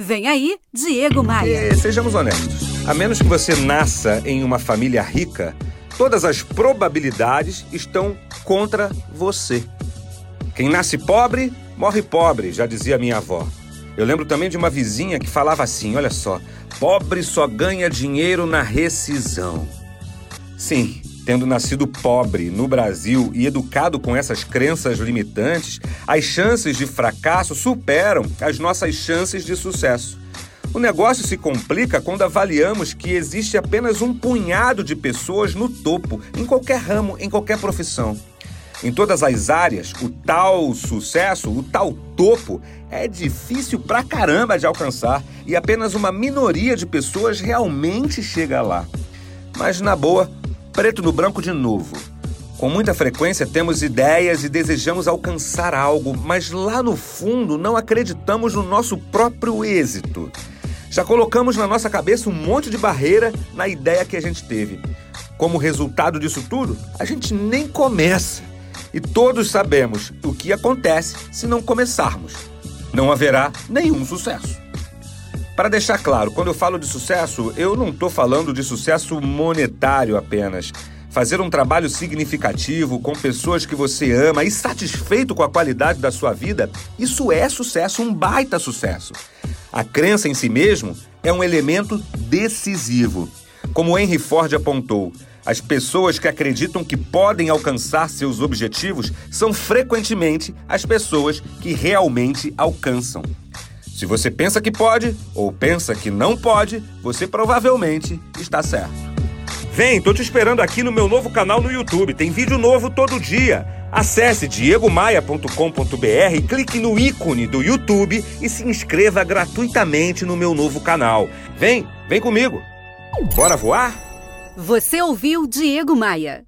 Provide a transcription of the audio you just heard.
Vem aí, Diego Maia. E, sejamos honestos. A menos que você nasça em uma família rica, todas as probabilidades estão contra você. Quem nasce pobre, morre pobre, já dizia minha avó. Eu lembro também de uma vizinha que falava assim: olha só, pobre só ganha dinheiro na rescisão. Sim, tendo nascido pobre no Brasil e educado com essas crenças limitantes, as chances de fracasso superam as nossas chances de sucesso. O negócio se complica quando avaliamos que existe apenas um punhado de pessoas no topo, em qualquer ramo, em qualquer profissão. Em todas as áreas, o tal sucesso, o tal topo, é difícil pra caramba de alcançar e apenas uma minoria de pessoas realmente chega lá. Mas, na boa, preto no branco de novo. Com muita frequência temos ideias e desejamos alcançar algo, mas lá no fundo não acreditamos no nosso próprio êxito. Já colocamos na nossa cabeça um monte de barreira na ideia que a gente teve. Como resultado disso tudo, a gente nem começa. E todos sabemos o que acontece se não começarmos. Não haverá nenhum sucesso. Para deixar claro, quando eu falo de sucesso, eu não estou falando de sucesso monetário apenas. Fazer um trabalho significativo com pessoas que você ama e satisfeito com a qualidade da sua vida, isso é sucesso, um baita sucesso. A crença em si mesmo é um elemento decisivo. Como Henry Ford apontou, as pessoas que acreditam que podem alcançar seus objetivos são frequentemente as pessoas que realmente alcançam. Se você pensa que pode ou pensa que não pode, você provavelmente está certo. Vem, tô te esperando aqui no meu novo canal no YouTube. Tem vídeo novo todo dia. Acesse diegomaia.com.br, clique no ícone do YouTube e se inscreva gratuitamente no meu novo canal. Vem, vem comigo. Bora voar? Você ouviu Diego Maia.